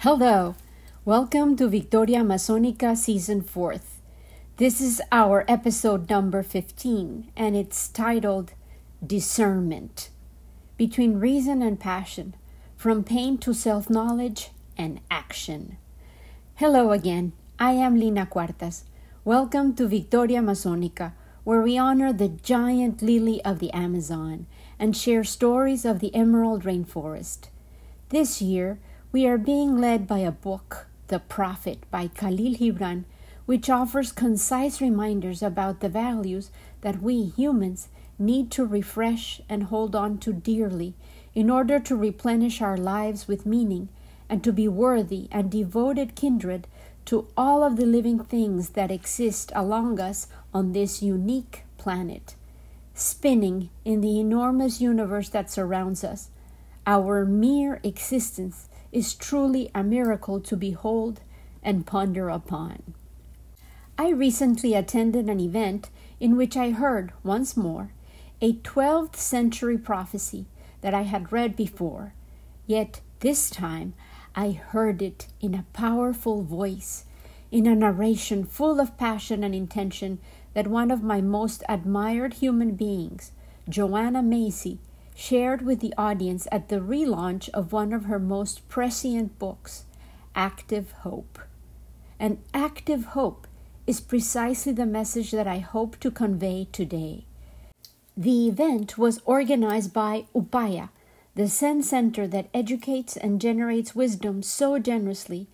Hello, welcome to Victoria Amazonica Season 4th. This is our episode number 15, and it's titled Discernment Between Reason and Passion, From Pain to Self Knowledge and Action. Hello again, I am Lina Cuartas. Welcome to Victoria Amazonica, where we honor the giant lily of the Amazon and share stories of the emerald rainforest. This year, we are being led by a book, The Prophet by Khalil Gibran, which offers concise reminders about the values that we humans need to refresh and hold on to dearly in order to replenish our lives with meaning and to be worthy and devoted kindred to all of the living things that exist along us on this unique planet, spinning in the enormous universe that surrounds us. Our mere existence is truly a miracle to behold and ponder upon. I recently attended an event in which I heard once more a 12th century prophecy that I had read before, yet this time I heard it in a powerful voice, in a narration full of passion and intention that one of my most admired human beings, Joanna Macy, shared with the audience at the relaunch of one of her most prescient books, Active Hope. And active hope is precisely the message that I hope to convey today. The event was organized by Upaya, the Zen center that educates and generates wisdom so generously,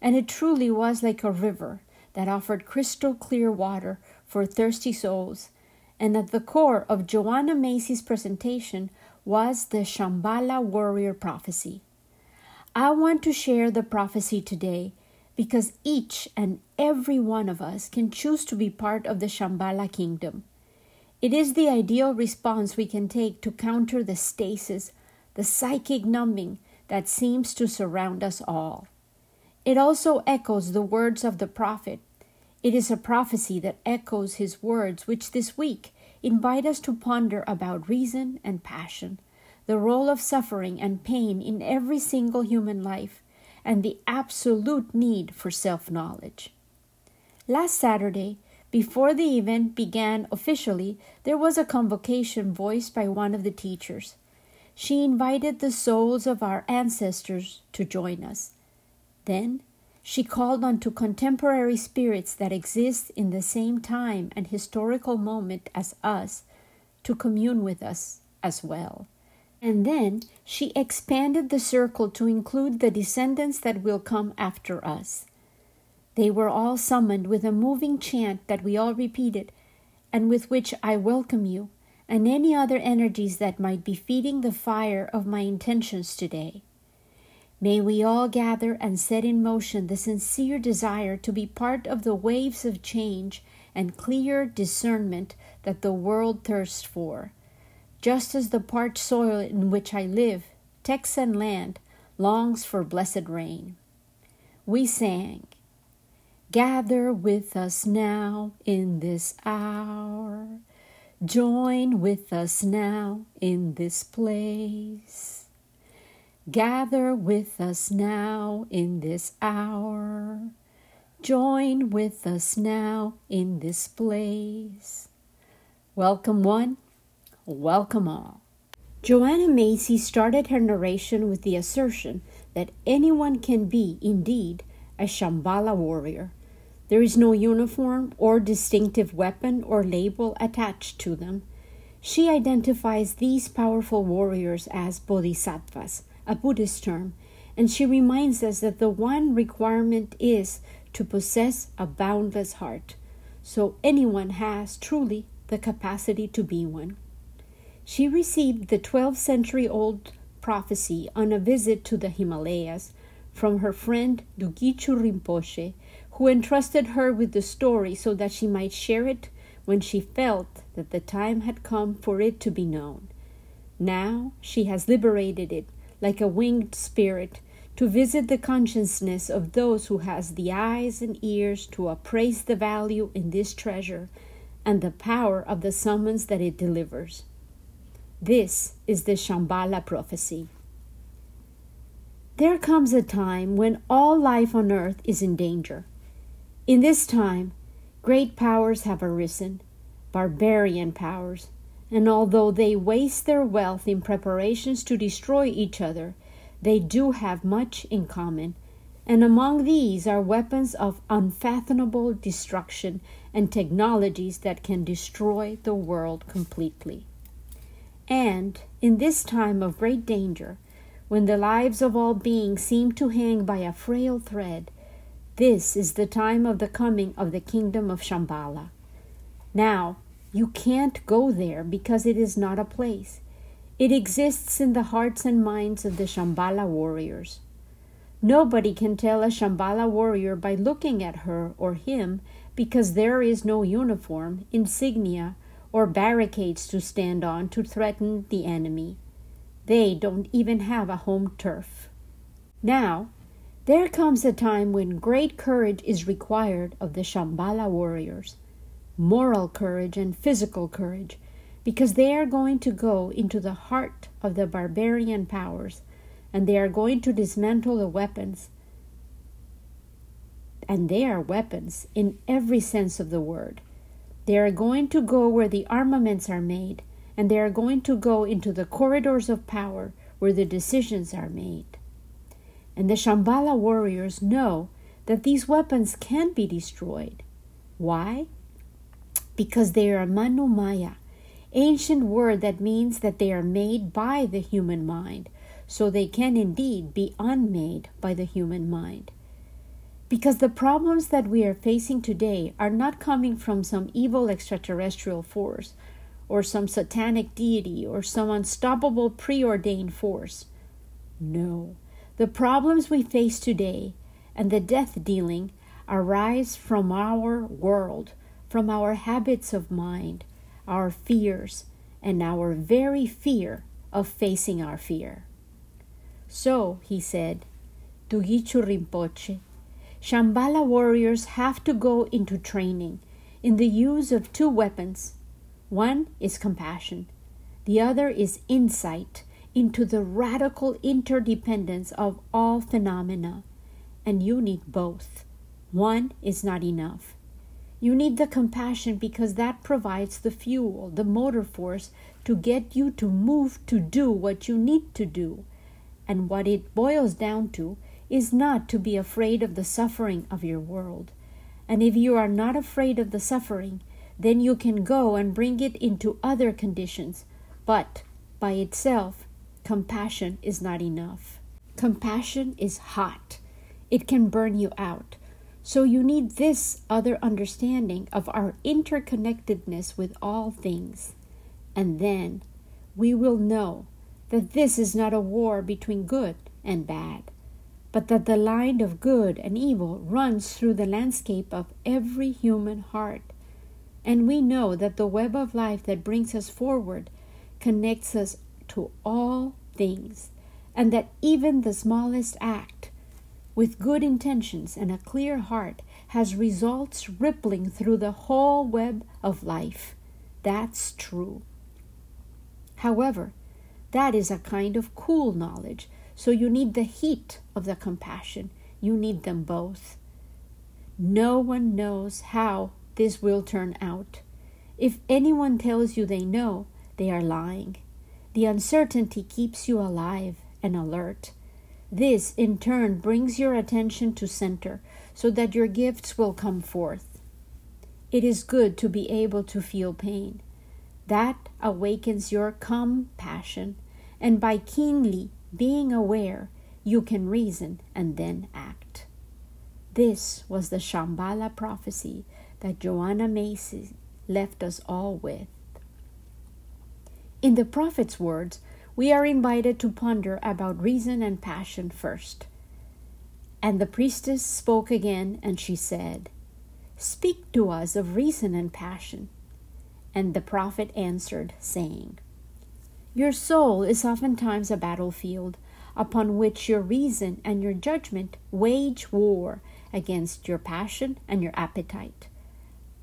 and it truly was like a river that offered crystal clear water for thirsty souls. And at the core of Joanna Macy's presentation was the Shambhala warrior prophecy. I want to share the prophecy today because each and every one of us can choose to be part of the Shambhala kingdom. It is the ideal response we can take to counter the stasis, the psychic numbing that seems to surround us all. It also echoes the words of the prophet. It is a prophecy that echoes his words, which this week invite us to ponder about reason and passion, the role of suffering and pain in every single human life, and the absolute need for self knowledge. Last Saturday, before the event began officially, there was a convocation voiced by one of the teachers. She invited the souls of our ancestors to join us. Then she called on to contemporary spirits that exist in the same time and historical moment as us to commune with us as well. And then she expanded the circle to include the descendants that will come after us. They were all summoned with a moving chant that we all repeated, and with which I welcome you, and any other energies that might be feeding the fire of my intentions today. May we all gather and set in motion the sincere desire to be part of the waves of change and clear discernment that the world thirsts for, just as the parched soil in which I live, Texan land, longs for blessed rain. We sang, Gather with us now in this hour, join with us now in this place. Gather with us now in this hour. Join with us now in this place. Welcome one, welcome all. Joanna Macy started her narration with the assertion that anyone can be, indeed, a Shambhala warrior. There is no uniform or distinctive weapon or label attached to them. She identifies these powerful warriors as bodhisattvas, a Buddhist term, and she reminds us that the one requirement is to possess a boundless heart. So anyone has truly the capacity to be one. She received the 12th century old prophecy on a visit to the Himalayas from her friend Dugichu Rinpoche, who entrusted her with the story so that she might share it when she felt that the time had come for it to be known. Now she has liberated it like a winged spirit, to visit the consciousness of those who has the eyes and ears to appraise the value in this treasure and the power of the summons that it delivers. This is the Shambhala prophecy. There comes a time when all life on earth is in danger. In this time, great powers have arisen, barbarian powers, and although they waste their wealth in preparations to destroy each other, they do have much in common, and among these are weapons of unfathomable destruction and technologies that can destroy the world completely. And in this time of great danger, when the lives of all beings seem to hang by a frail thread, this is the time of the coming of the kingdom of Shambhala. Now, you can't go there because it is not a place. It exists in the hearts and minds of the Shambhala warriors. Nobody can tell a Shambhala warrior by looking at her or him because there is no uniform, insignia, or barricades to stand on to threaten the enemy. They don't even have a home turf. Now, there comes a time when great courage is required of the Shambhala warriors moral courage and physical courage, because they are going to go into the heart of the barbarian powers and they are going to dismantle the weapons. And they are weapons in every sense of the word. They are going to go where the armaments are made, and they are going to go into the corridors of power where the decisions are made. And the Shambhala warriors know that these weapons can be destroyed. Why? Because they are manumaya, ancient word that means that they are made by the human mind, so they can indeed be unmade by the human mind. Because the problems that we are facing today are not coming from some evil extraterrestrial force, or some satanic deity, or some unstoppable preordained force. No, the problems we face today and the death dealing arise from our world from our habits of mind, our fears, and our very fear of facing our fear. So, he said, to Gichu Rinpoche, Shambhala warriors have to go into training in the use of two weapons. One is compassion, the other is insight into the radical interdependence of all phenomena, and you need both. One is not enough. You need the compassion because that provides the fuel, the motor force to get you to move to do what you need to do. And what it boils down to is not to be afraid of the suffering of your world. And if you are not afraid of the suffering, then you can go and bring it into other conditions. But by itself, compassion is not enough. Compassion is hot, it can burn you out. So you need this other understanding of our interconnectedness with all things. And then we will know that this is not a war between good and bad, but that the line of good and evil runs through the landscape of every human heart. And we know that the web of life that brings us forward connects us to all things, and that even the smallest act with good intentions and a clear heart has results rippling through the whole web of life. That's true. However, that is a kind of cool knowledge, so you need the heat of the compassion. You need them both. No one knows how this will turn out. If anyone tells you they know, they are lying. The uncertainty keeps you alive and alert. This, in turn, brings your attention to center so that your gifts will come forth. It is good to be able to feel pain. That awakens your compassion, and by keenly being aware, you can reason and then act. This was the Shambhala prophecy that Joanna Macy left us all with. In the prophet's words, we are invited to ponder about reason and passion first. And the priestess spoke again, and she said, Speak to us of reason and passion. And the prophet answered, saying, Your soul is oftentimes a battlefield upon which your reason and your judgment wage war against your passion and your appetite.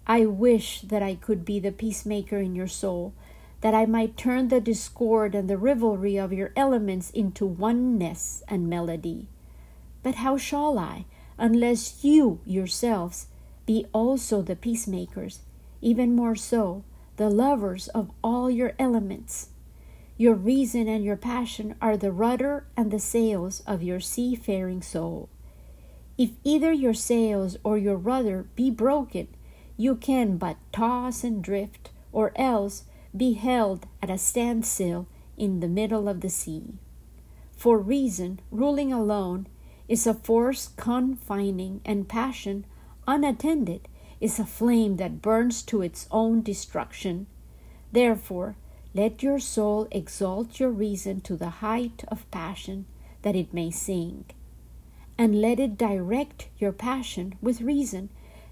I wish that I could be the peacemaker in your soul that I might turn the discord and the rivalry of your elements into oneness and melody. But how shall I, unless you yourselves be also the peacemakers, even more so, the lovers of all your elements? Your reason and your passion are the rudder and the sails of your seafaring soul. If either your sails or your rudder be broken, you can but toss and drift, or else be held at a standstill in the middle of the sea. For reason, ruling alone, is a force confining, and passion, unattended, is a flame that burns to its own destruction. Therefore, let your soul exalt your reason to the height of passion, that it may sing. And let it direct your passion with reason,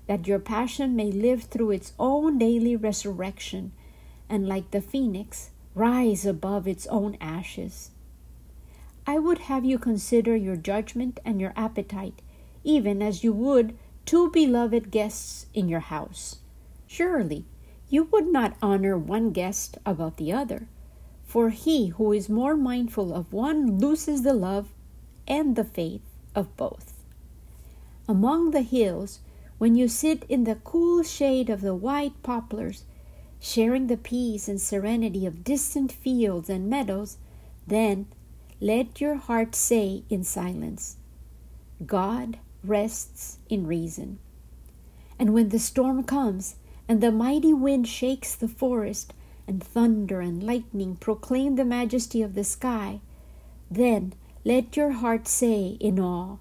that your passion may live through its own daily resurrection, and like the phoenix, rise above its own ashes. I would have you consider your judgment and your appetite, even as you would two beloved guests in your house. Surely you would not honor one guest above the other, for he who is more mindful of one loses the love and the faith of both. Among the hills, when you sit in the cool shade of the white poplars, sharing the peace and serenity of distant fields and meadows, then let your heart say in silence, God rests in reason. And when the storm comes, and the mighty wind shakes the forest, and thunder and lightning proclaim the majesty of the sky, then let your heart say in awe,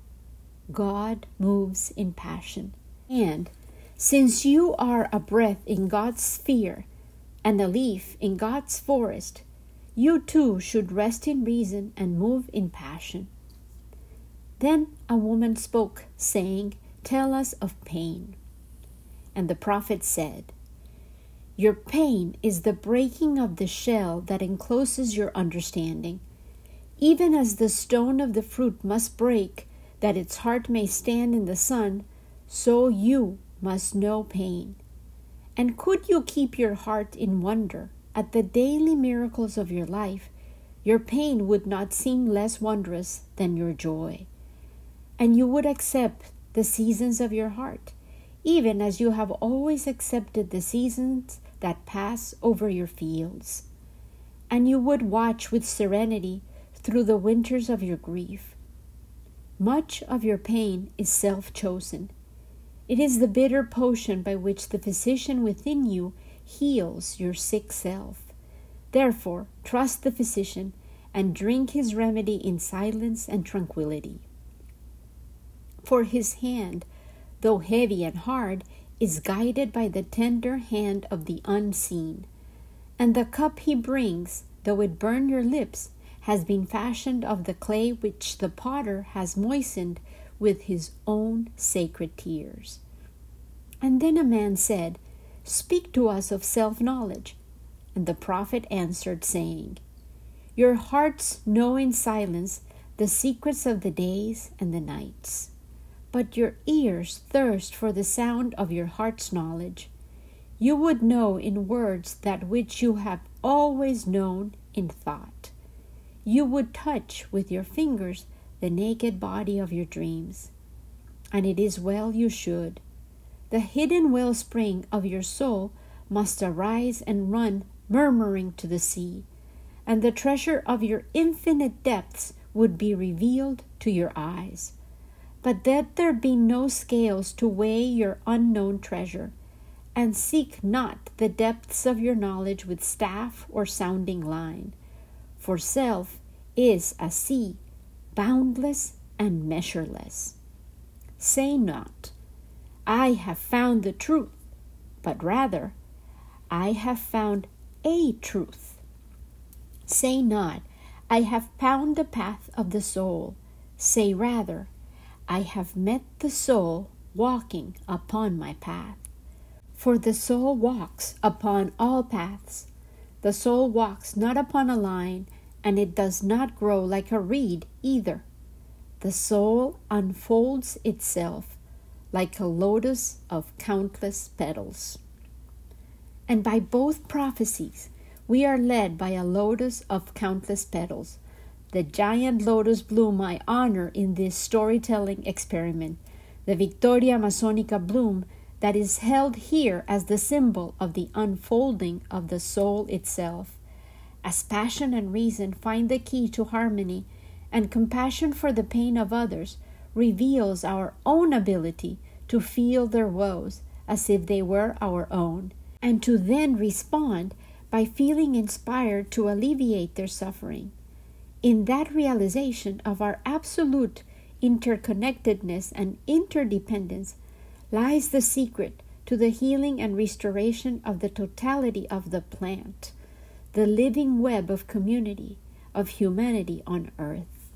God moves in passion. And since you are a breath in God's sphere and a leaf in God's forest, you too should rest in reason and move in passion. Then a woman spoke, saying, Tell us of pain. And the prophet said, Your pain is the breaking of the shell that encloses your understanding. Even as the stone of the fruit must break, that its heart may stand in the sun, so you must know pain. And could you keep your heart in wonder at the daily miracles of your life, your pain would not seem less wondrous than your joy. And you would accept the seasons of your heart even as you have always accepted the seasons that pass over your fields. And you would watch with serenity through the winters of your grief. Much of your pain is self chosen. It is the bitter potion by which the physician within you heals your sick self. Therefore, trust the physician and drink his remedy in silence and tranquility. For his hand though heavy and hard, is guided by the tender hand of the unseen. And the cup he brings, though it burn your lips, has been fashioned of the clay which the potter has moistened with his own sacred tears. And then a man said, Speak to us of self knowledge. And the prophet answered, saying, Your hearts know in silence the secrets of the days and the nights but your ears thirst for the sound of your heart's knowledge. You would know in words that which you have always known in thought. You would touch with your fingers the naked body of your dreams. And it is well you should. The hidden wellspring of your soul must arise and run murmuring to the sea, and the treasure of your infinite depths would be revealed to your eyes. But let there be no scales to weigh your unknown treasure, and seek not the depths of your knowledge with staff or sounding line. For self is a sea, boundless and measureless. Say not, I have found the truth, but rather, I have found a truth. Say not, I have found the path of the soul. Say rather, I have met the soul walking upon my path. For the soul walks upon all paths. The soul walks not upon a line, and it does not grow like a reed either. The soul unfolds itself like a lotus of countless petals. And by both prophecies, we are led by a lotus of countless petals. The giant lotus bloom I honor in this storytelling experiment, the Victoria Amazonica bloom that is held here as the symbol of the unfolding of the soul itself. As passion and reason find the key to harmony, and compassion for the pain of others reveals our own ability to feel their woes as if they were our own, and to then respond by feeling inspired to alleviate their suffering. In that realization of our absolute interconnectedness and interdependence lies the secret to the healing and restoration of the totality of the plant, the living web of community, of humanity on earth.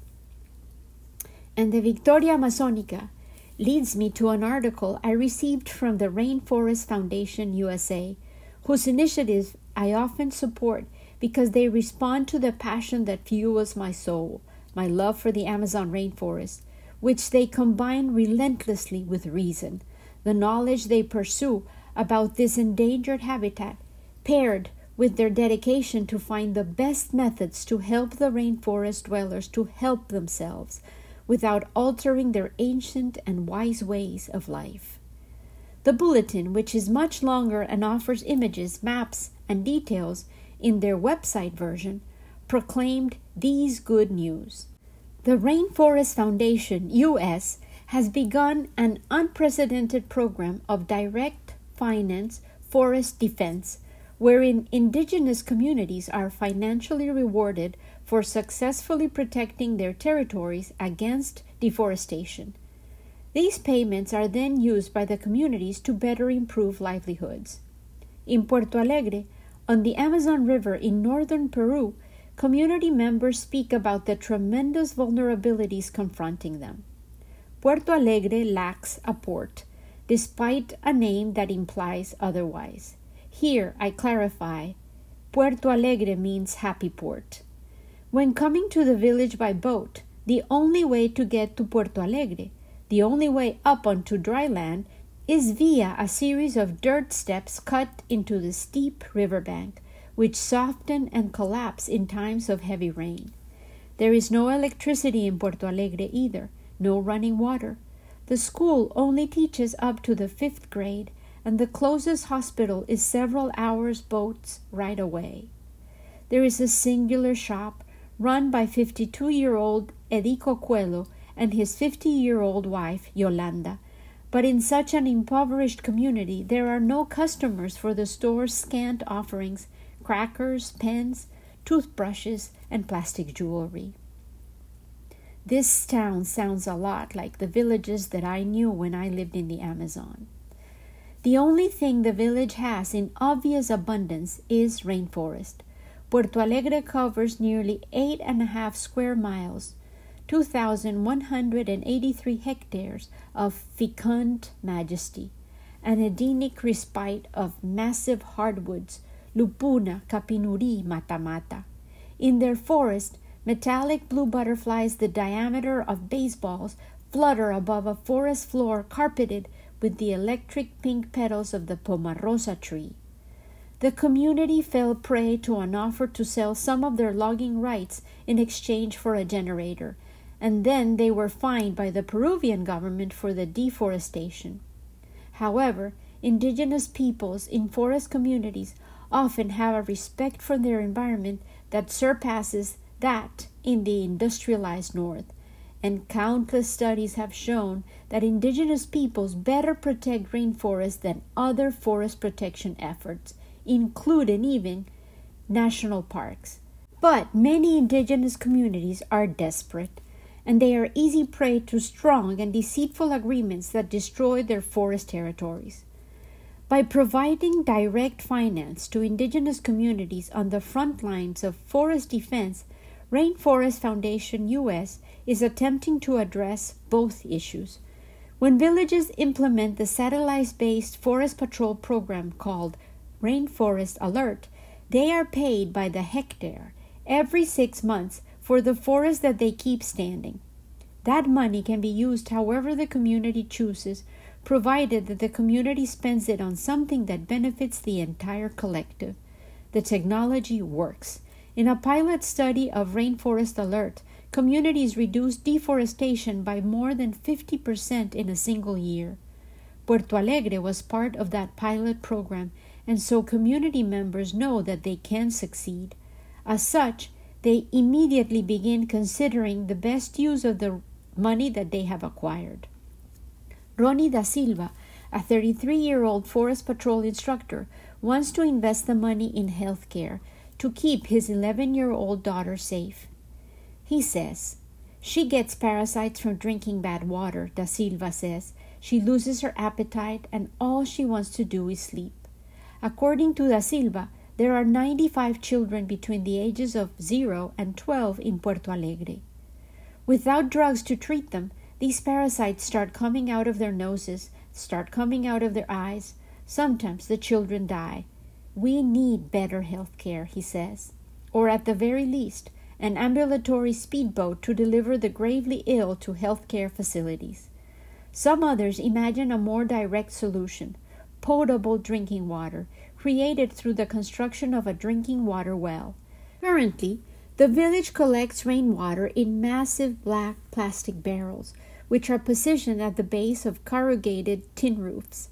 And the Victoria Amazonica leads me to an article I received from the Rainforest Foundation USA, whose initiative I often support because they respond to the passion that fuels my soul, my love for the Amazon rainforest, which they combine relentlessly with reason, the knowledge they pursue about this endangered habitat, paired with their dedication to find the best methods to help the rainforest dwellers to help themselves without altering their ancient and wise ways of life. The bulletin, which is much longer and offers images, maps, and details in their website version, proclaimed these good news. The Rainforest Foundation US has begun an unprecedented program of direct finance forest defense wherein indigenous communities are financially rewarded for successfully protecting their territories against deforestation. These payments are then used by the communities to better improve livelihoods. In Puerto Alegre, on the Amazon River in northern Peru, community members speak about the tremendous vulnerabilities confronting them. Puerto Alegre lacks a port, despite a name that implies otherwise. Here I clarify Puerto Alegre means happy port. When coming to the village by boat, the only way to get to Puerto Alegre, the only way up onto dry land, is via a series of dirt steps cut into the steep riverbank, which soften and collapse in times of heavy rain. There is no electricity in Puerto Alegre either, no running water. The school only teaches up to the fifth grade, and the closest hospital is several hours' boats right away. There is a singular shop run by 52 year old Edico Coelho and his 50 year old wife, Yolanda. But in such an impoverished community, there are no customers for the store's scant offerings crackers, pens, toothbrushes, and plastic jewelry. This town sounds a lot like the villages that I knew when I lived in the Amazon. The only thing the village has in obvious abundance is rainforest. Puerto Alegre covers nearly eight and a half square miles, 2,183 hectares of fecund majesty, an Edenic respite of massive hardwoods, lupuna, capinuri, matamata. In their forest, metallic blue butterflies the diameter of baseballs flutter above a forest floor carpeted with the electric pink petals of the pomarosa tree the community fell prey to an offer to sell some of their logging rights in exchange for a generator, and then they were fined by the Peruvian government for the deforestation. However, indigenous peoples in forest communities often have a respect for their environment that surpasses that in the industrialized North, and countless studies have shown that indigenous peoples better protect rainforests than other forest protection efforts including even national parks. But many indigenous communities are desperate, and they are easy prey to strong and deceitful agreements that destroy their forest territories. By providing direct finance to indigenous communities on the front lines of forest defense, Rainforest Foundation US is attempting to address both issues. When villages implement the satellite based forest patrol program called Rainforest Alert, they are paid by the hectare every six months for the forest that they keep standing. That money can be used however the community chooses, provided that the community spends it on something that benefits the entire collective. the technology works. In a pilot study of Rainforest Alert, communities reduced deforestation by more than 50% in a single year. Puerto Alegre was part of that pilot program, and so community members know that they can succeed. As such, they immediately begin considering the best use of the money that they have acquired. Ronnie da Silva, a 33 year old Forest Patrol instructor, wants to invest the money in health care to keep his 11 year old daughter safe. He says, She gets parasites from drinking bad water, Da Silva says. She loses her appetite and all she wants to do is sleep. According to Da Silva, there are 95 children between the ages of 0 and 12 in Puerto Alegre. Without drugs to treat them, these parasites start coming out of their noses, start coming out of their eyes. Sometimes the children die. We need better health care, he says, or at the very least, an ambulatory speedboat to deliver the gravely ill to health care facilities. Some others imagine a more direct solution potable drinking water, created through the construction of a drinking water well. Currently, the village collects rainwater in massive black plastic barrels, which are positioned at the base of corrugated tin roofs.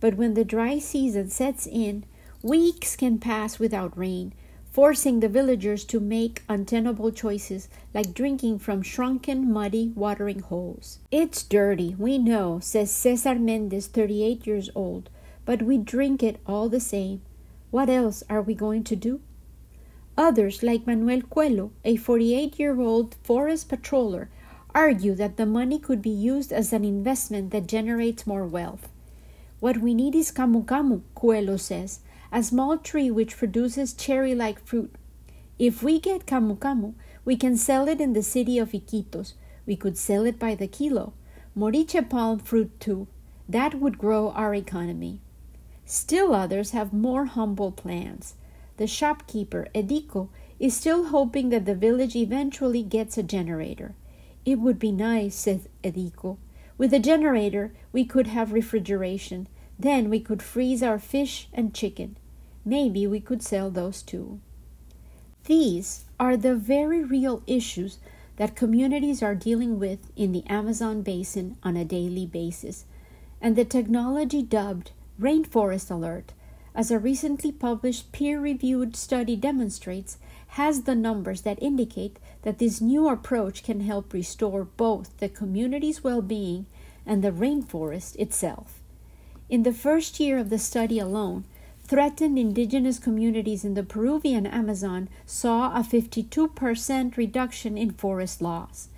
But when the dry season sets in, weeks can pass without rain, forcing the villagers to make untenable choices like drinking from shrunken, muddy watering holes. It's dirty, we know, says Cesar Mendez, 38 years old, but we drink it all the same. What else are we going to do? Others, like Manuel Cuello, a 48 year old forest patroller, argue that the money could be used as an investment that generates more wealth. What we need is camu camu, Cuello says, a small tree which produces cherry like fruit. If we get camu camu, we can sell it in the city of Iquitos. We could sell it by the kilo. Moriche palm fruit too. That would grow our economy. Still others have more humble plans. The shopkeeper, Edico, is still hoping that the village eventually gets a generator. It would be nice, said Edico. With a generator, we could have refrigeration. Then we could freeze our fish and chicken. Maybe we could sell those too. These are the very real issues that communities are dealing with in the Amazon basin on a daily basis. And the technology dubbed Rainforest Alert, as a recently published peer reviewed study demonstrates, has the numbers that indicate that this new approach can help restore both the community's well being and the rainforest itself. In the first year of the study alone, threatened indigenous communities in the Peruvian Amazon saw a 52% reduction in forest loss.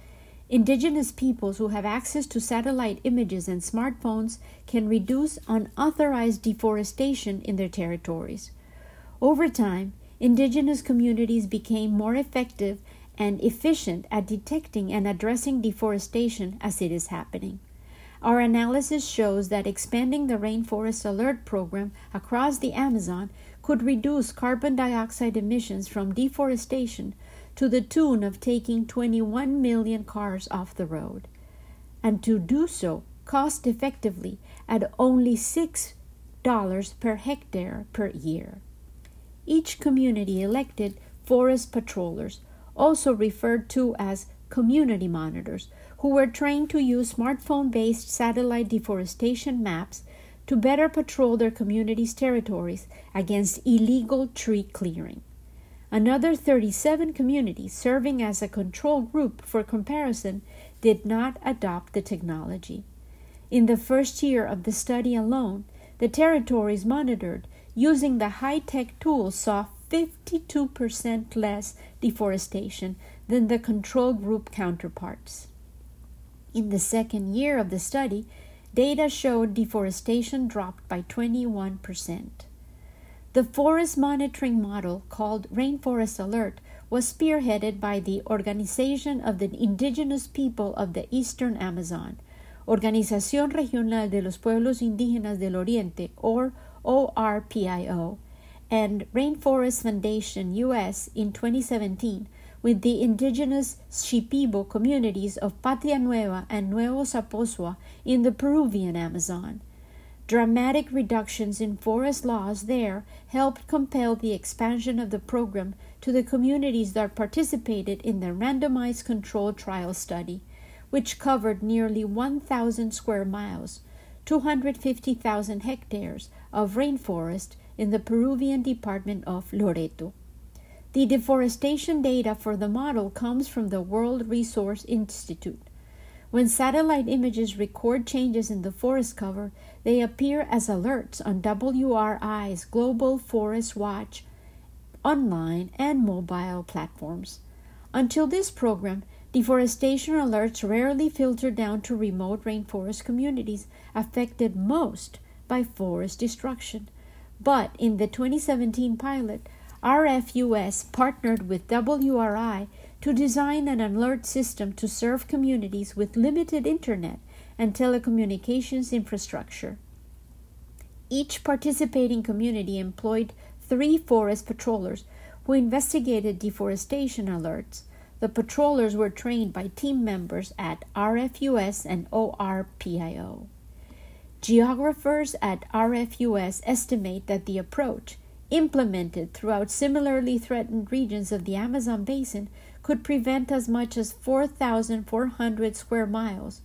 Indigenous peoples who have access to satellite images and smartphones can reduce unauthorized deforestation in their territories. Over time, indigenous communities became more effective and efficient at detecting and addressing deforestation as it is happening. Our analysis shows that expanding the Rainforest Alert Program across the Amazon could reduce carbon dioxide emissions from deforestation to the tune of taking 21 million cars off the road, and to do so cost effectively at only $6 per hectare per year. Each community elected forest patrollers, also referred to as community monitors, who were trained to use smartphone based satellite deforestation maps to better patrol their community's territories against illegal tree clearing. Another 37 communities serving as a control group for comparison did not adopt the technology. In the first year of the study alone, the territories monitored using the high tech tools saw 52% less deforestation than the control group counterparts. In the second year of the study, data showed deforestation dropped by 21%. The forest monitoring model, called Rainforest Alert, was spearheaded by the Organization of the Indigenous People of the Eastern Amazon, Organización Regional de los Pueblos Indígenas del Oriente, or ORPIO, and Rainforest Foundation US in 2017 with the indigenous Shipibo communities of Patria Nueva and Nuevo Saposoa in the Peruvian Amazon. Dramatic reductions in forest laws there helped compel the expansion of the program to the communities that participated in the randomized controlled trial study, which covered nearly 1,000 square miles, 250,000 hectares of rainforest in the Peruvian department of Loreto. The deforestation data for the model comes from the World Resource Institute. When satellite images record changes in the forest cover, they appear as alerts on WRI's Global Forest Watch online and mobile platforms. Until this program, deforestation alerts rarely filtered down to remote rainforest communities affected most by forest destruction. But in the 2017 pilot, RFUS partnered with WRI to design an alert system to serve communities with limited internet and telecommunications infrastructure. Each participating community employed three forest patrollers who investigated deforestation alerts. The patrollers were trained by team members at RFUS and ORPIO. Geographers at RFUS estimate that the approach, implemented throughout similarly threatened regions of the Amazon basin, could prevent as much as 4,400 square miles,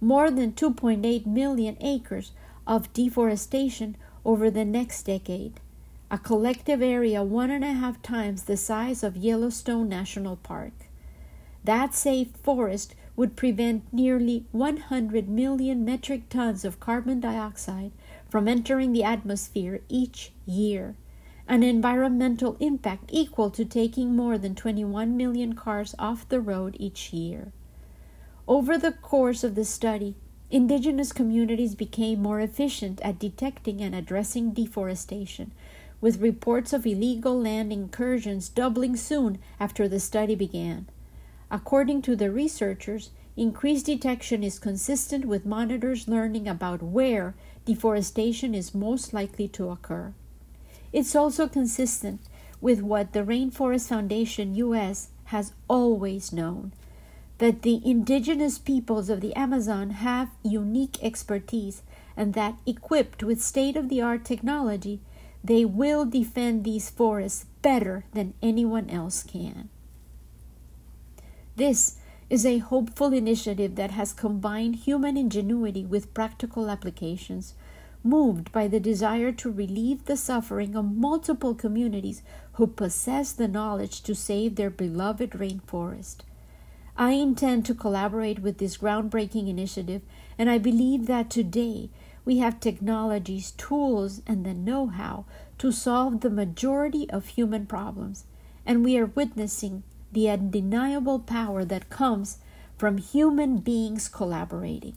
more than 2.8 million acres of deforestation over the next decade, a collective area one and a half times the size of Yellowstone National Park. That safe forest would prevent nearly 100 million metric tons of carbon dioxide from entering the atmosphere each year an environmental impact equal to taking more than 21 million cars off the road each year. Over the course of the study, indigenous communities became more efficient at detecting and addressing deforestation, with reports of illegal land incursions doubling soon after the study began. According to the researchers, increased detection is consistent with monitors learning about where deforestation is most likely to occur. It's also consistent with what the Rainforest Foundation US has always known that the indigenous peoples of the Amazon have unique expertise and that equipped with state of the art technology, they will defend these forests better than anyone else can. This is a hopeful initiative that has combined human ingenuity with practical applications moved by the desire to relieve the suffering of multiple communities who possess the knowledge to save their beloved rainforest. I intend to collaborate with this groundbreaking initiative, and I believe that today we have technologies, tools, and the know how to solve the majority of human problems, and we are witnessing the undeniable power that comes from human beings collaborating.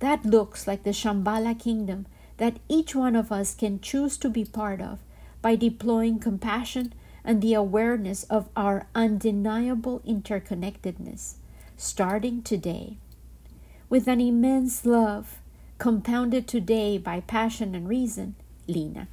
That looks like the Shambhala kingdom that each one of us can choose to be part of by deploying compassion and the awareness of our undeniable interconnectedness, starting today. With an immense love, compounded today by passion and reason, Lena.